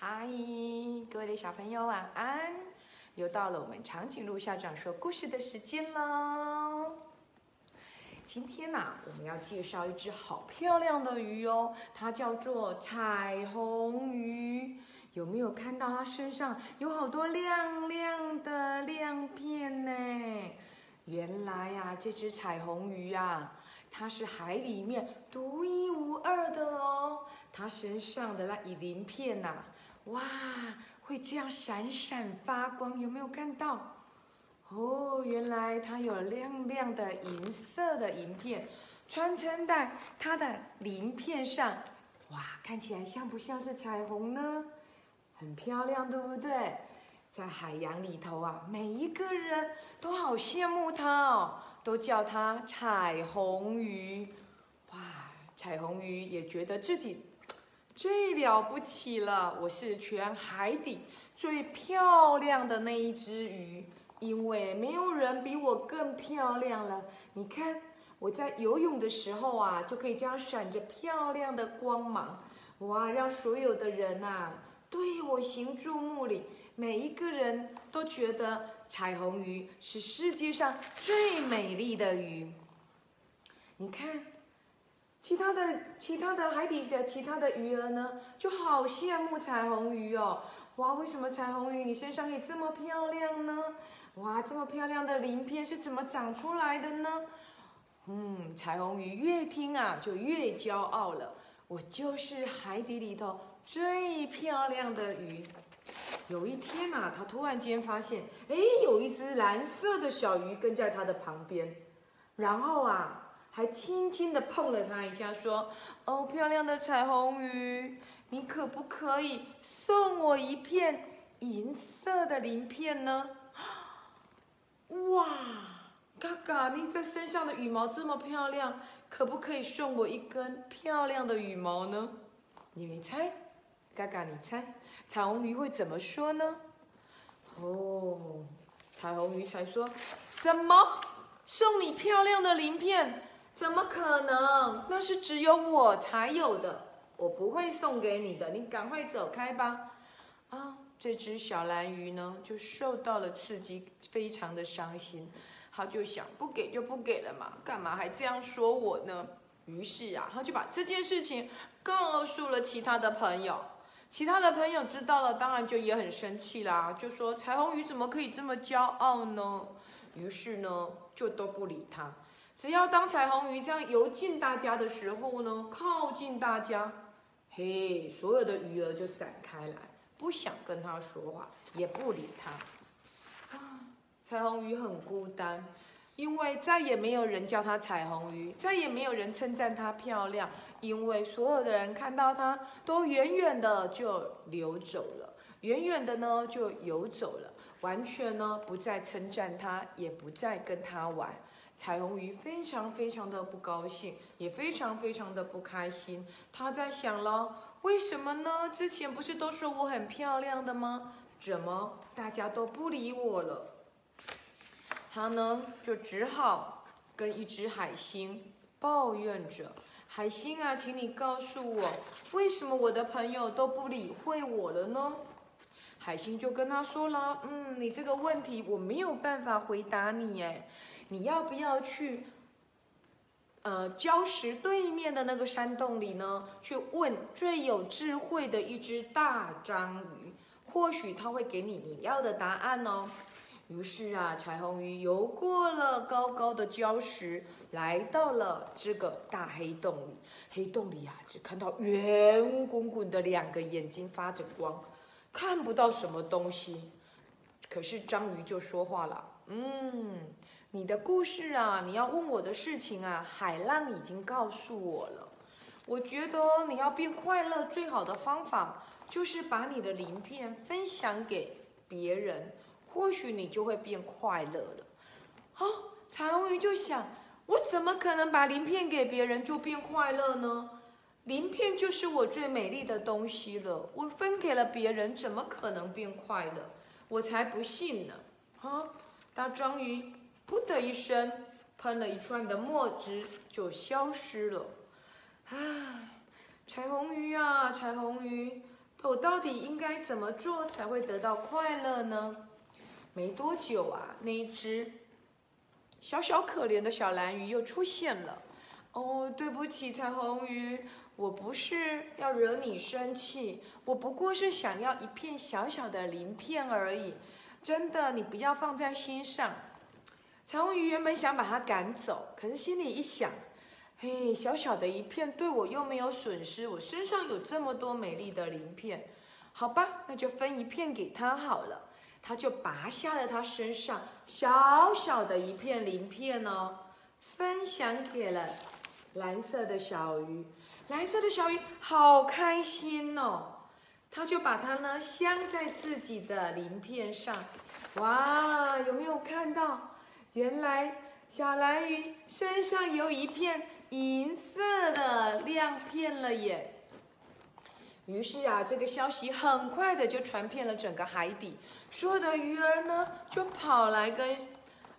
嗨，各位的小朋友晚安！又到了我们长颈鹿校长说故事的时间喽。今天呐、我们要介绍一只好漂亮的鱼哦，它叫做彩虹鱼。有没有看到它身上有好多亮亮的亮片呢？原来呀、这只彩虹鱼呀、它是海里面独一无二的哦。它身上的那鳞片呐、哇，会这样闪闪发光，有没有看到？哦，原来它有亮亮的银色的银片穿针在它的鳞片上，哇，看起来像不像是彩虹呢？很漂亮，对不对？在海洋里头啊，每一个人都好羡慕它哦，都叫它彩虹鱼。哇，彩虹鱼也觉得自己最了不起了，我是全海底最漂亮的那一只鱼，因为没有人比我更漂亮了。你看我在游泳的时候啊，就可以这样闪着漂亮的光芒，哇，让所有的人呐、对我行注目礼。每一个人都觉得彩虹鱼是世界上最美丽的鱼。你看，其他的其他的海底的其他的鱼儿呢，就好羡慕彩虹鱼哦。哇，为什么彩虹鱼你身上可以这么漂亮呢？哇，这么漂亮的鳞片是怎么长出来的呢？嗯，彩虹鱼越听啊就越骄傲了。我就是海底里头最漂亮的鱼。有一天呐、他突然间发现，哎，有一只蓝色的小鱼跟在他的旁边，然后啊，还轻轻地碰了它一下，说：“哦，漂亮的彩虹鱼，你可不可以送我一片银色的鳞片呢？” 哇，嘎嘎，你这身上的羽毛这么漂亮，可不可以送我一根漂亮的羽毛呢？你们猜，嘎嘎，你猜，彩虹鱼会怎么说呢？哦，彩虹鱼才说什么？送你漂亮的鳞片？怎么可能？那是只有我才有的，我不会送给你的，你赶快走开吧。啊，这只小蓝鱼呢，就受到了刺激，非常的伤心。他就想，不给就不给了嘛，干嘛还这样说我呢？于是啊，他就把这件事情告诉了其他的朋友。其他的朋友知道了，当然就也很生气啦，就说彩虹鱼怎么可以这么骄傲呢？于是呢，就都不理他。只要当彩虹鱼这样游进大家的时候呢，靠近大家，嘿，所有的鱼儿就散开来，不想跟他说话，也不理他。啊，彩虹鱼很孤单，因为再也没有人叫它彩虹鱼，再也没有人称赞它漂亮，因为所有的人看到它都远远的就流走了，远远的呢就游走了，完全呢不再称赞它，也不再跟它玩。彩虹鱼非常非常的不高兴，也非常非常的不开心。他在想了，为什么呢？之前不是都说我很漂亮的吗？怎么大家都不理我了？他呢就只好跟一只海星抱怨着：“海星啊，请你告诉我，为什么我的朋友都不理会我了呢？”海星就跟他说了：“嗯，你这个问题我没有办法回答你，哎。”你要不要去，呃，礁石对面的那个山洞里呢？去问最有智慧的一只大章鱼，或许他会给你你要的答案哦。于是啊，彩虹鱼游过了高高的礁石，来到了这个大黑洞里。黑洞里啊，只看到圆滚滚的两个眼睛发着光，看不到什么东西。可是章鱼就说话了，嗯。你的故事啊，你要问我的事情啊，海浪已经告诉我了。我觉得你要变快乐，最好的方法就是把你的鳞片分享给别人，或许你就会变快乐了。哦，彩虹鱼就想，我怎么可能把鳞片给别人就变快乐呢？鳞片就是我最美丽的东西了，我分给了别人，怎么可能变快乐？我才不信呢！啊，大章鱼。噗的一声，喷了一串的墨汁，就消失了。唉，彩虹鱼啊，彩虹鱼，我到底应该怎么做才会得到快乐呢？没多久啊，那一只小小可怜的小蓝鱼又出现了。哦，对不起，彩虹鱼，我不是要惹你生气，我不过是想要一片小小的鳞片而已。真的，你不要放在心上。彩虹鱼原本想把它赶走，可是心里一想，嘿，小小的一片对我又没有损失，我身上有这么多美丽的鳞片，好吧，那就分一片给他好了。他就拔下了他身上小小的一片鳞片哦，分享给了蓝色的小鱼。蓝色的小鱼好开心哦，他就把它呢镶在自己的鳞片上。哇，有没有看到？原来小蓝鱼身上有一片银色的亮片了耶！于是啊，这个消息很快的就传遍了整个海底，所有的鱼儿呢就跑来跟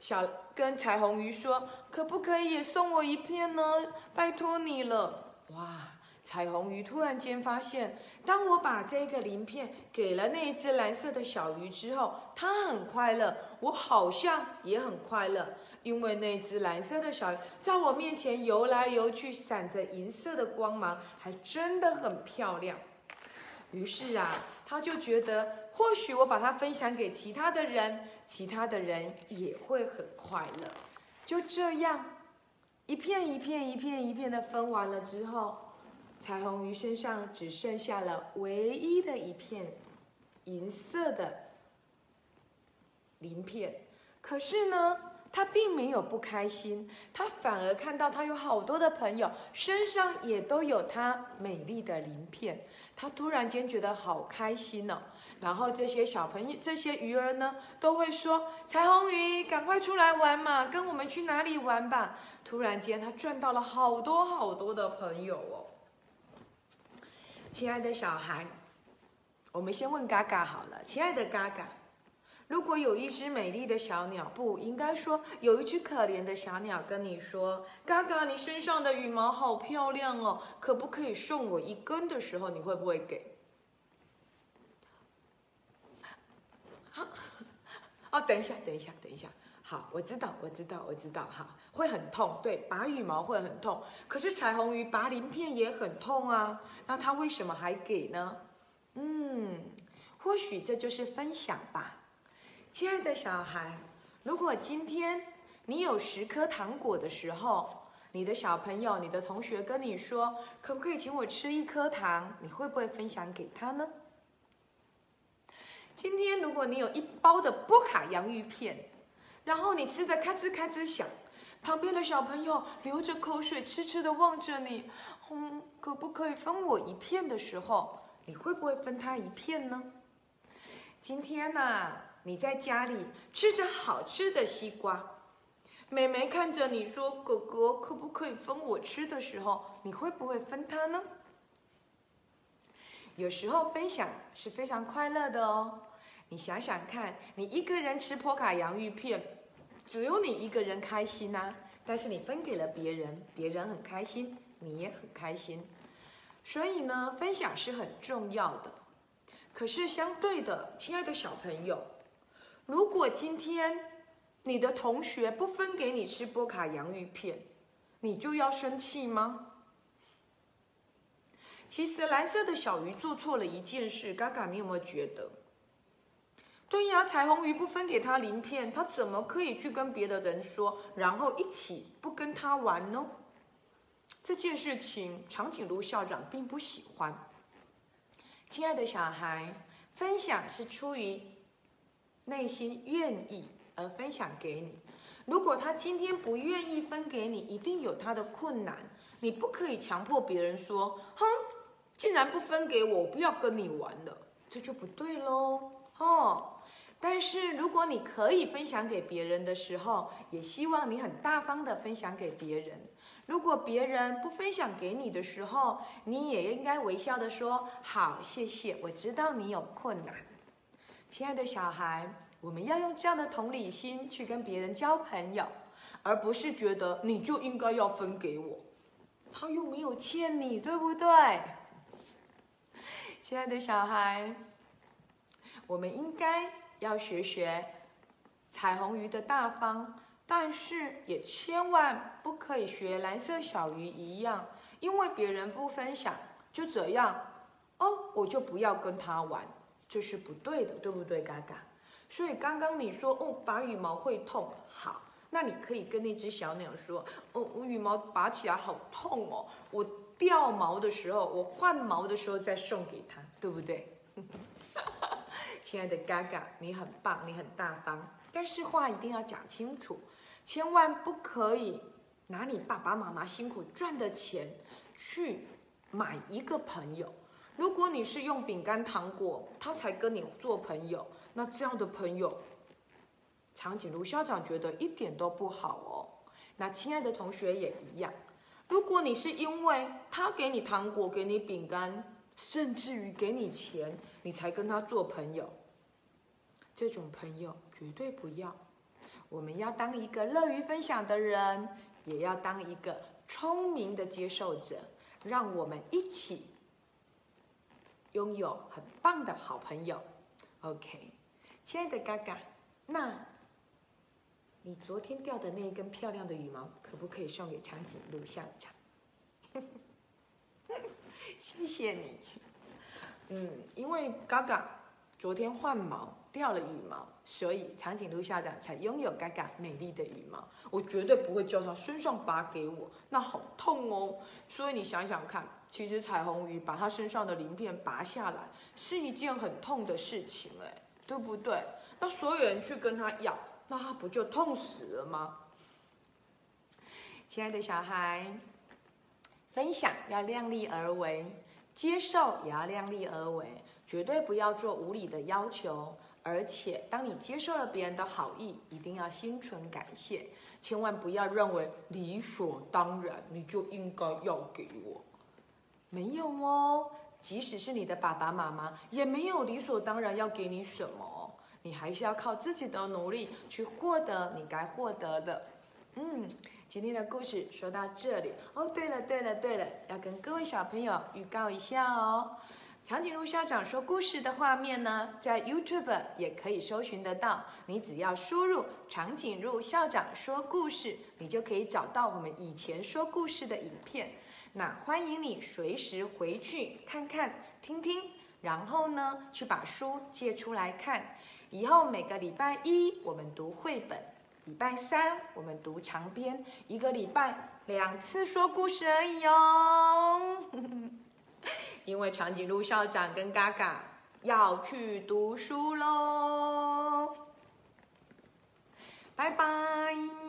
小跟彩虹鱼说：“可不可以也送我一片呢？拜托你了！”哇！彩虹鱼突然间发现，当我把这个鳞片给了那只蓝色的小鱼之后，它很快乐，我好像也很快乐，因为那只蓝色的小鱼在我面前游来游去，闪着银色的光芒，还真的很漂亮。于是啊，他就觉得，或许我把它分享给其他的人，其他的人也会很快乐。就这样，一片一片、一片一片的分完了之后。彩虹鱼身上只剩下了唯一的一片银色的鳞片，可是呢，它并没有不开心，它反而看到它有好多的朋友身上也都有它美丽的鳞片，它突然间觉得好开心哦。然后这些小朋友、这些鱼儿呢，都会说：“彩虹鱼，赶快出来玩嘛，跟我们去哪里玩吧！”突然间，它赚到了好多好多的朋友哦。亲爱的小孩，我们先问嘎嘎好了。亲爱的嘎嘎，如果有一只美丽的小鸟，不应该说有一只可怜的小鸟跟你说：“嘎嘎，你身上的羽毛好漂亮哦，可不可以送我一根？”的时候，你会不会给？哦，等一下，等一下，等一下。好，我知道，我知道，我知道，哈，会很痛，对，拔羽毛会很痛。可是彩虹鱼拔鳞片也很痛啊，那它为什么还给呢？嗯，或许这就是分享吧。亲爱的小孩，如果今天你有十颗糖果的时候，你的小朋友、你的同学跟你说，可不可以请我吃一颗糖？你会不会分享给他呢？今天如果你有一包的波卡洋芋片。然后你吃的咔吱咔吱响，旁边的小朋友流着口水，痴痴的望着你，嗯，可不可以分我一片的时候，你会不会分他一片呢？今天呢，你在家里吃着好吃的西瓜，妹妹看着你说：“哥哥，可不可以分我吃的时候，你会不会分他呢？”有时候分享是非常快乐的哦。你想想看，你一个人吃波卡洋芋片，只有你一个人开心呐。但是你分给了别人，别人很开心，你也很开心。所以呢，分享是很重要的。可是相对的，亲爱的小朋友，如果今天你的同学不分给你吃波卡洋芋片，你就要生气吗？其实蓝色的小鱼做错了一件事，嘎嘎，你有没有觉得？对呀，彩虹鱼不分给他鳞片，他怎么可以去跟别的人说，然后一起不跟他玩呢？这件事情，长颈鹿校长并不喜欢。亲爱的小孩，分享是出于内心愿意而分享给你。如果他今天不愿意分给你，一定有他的困难。你不可以强迫别人说：“哼，既然不分给我，我不要跟你玩了。”这就不对喽，哦。但是，如果你可以分享给别人的时候，也希望你很大方的分享给别人。如果别人不分享给你的时候，你也应该微笑的说：“好，谢谢，我知道你有困难。”亲爱的小孩，我们要用这样的同理心去跟别人交朋友，而不是觉得你就应该要分给我，他又没有欠你，对不对？亲爱的小孩，我们应该要学学彩虹鱼的大方，但是也千万不可以学蓝色小鱼一样，因为别人不分享，就这样哦，我就不要跟他玩，这是不对的，对不对，嘎嘎？所以刚刚你说哦，拔羽毛会痛，好，那你可以跟那只小鸟说，哦，我羽毛拔起来好痛哦，我掉毛的时候，我换毛的时候再送给他，对不对？亲爱的嘎嘎，你很棒，你很大方，但是话一定要讲清楚，千万不可以拿你爸爸妈妈辛苦赚的钱去买一个朋友。如果你是用饼干糖果，他才跟你做朋友。那这样的朋友，长颈鹿校长觉得一点都不好哦。那亲爱的同学也一样，如果你是因为他给你糖果、给你饼干，甚至于给你钱，你才跟他做朋友，这种朋友绝对不要。我们要当一个乐于分享的人，也要当一个聪明的接受者，让我们一起拥有很棒的好朋友。OK。亲爱的嘎嘎，那，你昨天掉的那一根漂亮的羽毛，可不可以送给长颈鹿校长？谢谢你。嗯，因为嘎嘎昨天换毛掉了羽毛，所以长颈鹿校长才拥有嘎嘎美丽的羽毛。我绝对不会叫他身上拔给我，那好痛哦。所以你想想看，其实彩虹鱼把它身上的鳞片拔下来，是一件很痛的事情哎。对不对？那所有人去跟他要，那他不就痛死了吗？亲爱的小孩，分享要量力而为，接受也要量力而为，绝对不要做无理的要求。而且，当你接受了别人的好意，一定要心存感谢，千万不要认为理所当然，你就应该要给我。没有哦。即使是你的爸爸妈妈，也没有理所当然要给你什么，你还是要靠自己的努力去获得你该获得的。嗯，今天的故事说到这里哦。对了，对了，对了，要跟各位小朋友预告一下哦。长颈鹿校长说故事的画面呢，在 YouTube 也可以搜寻得到。你只要输入“长颈鹿校长说故事”，你就可以找到我们以前说故事的影片。那欢迎你随时回去看看、听听，然后呢，去把书借出来看。以后每个礼拜一我们读绘本，礼拜三我们读长篇，一个礼拜两次说故事而已哦。因为长颈鹿校长跟嘎嘎要去读书喽，拜拜。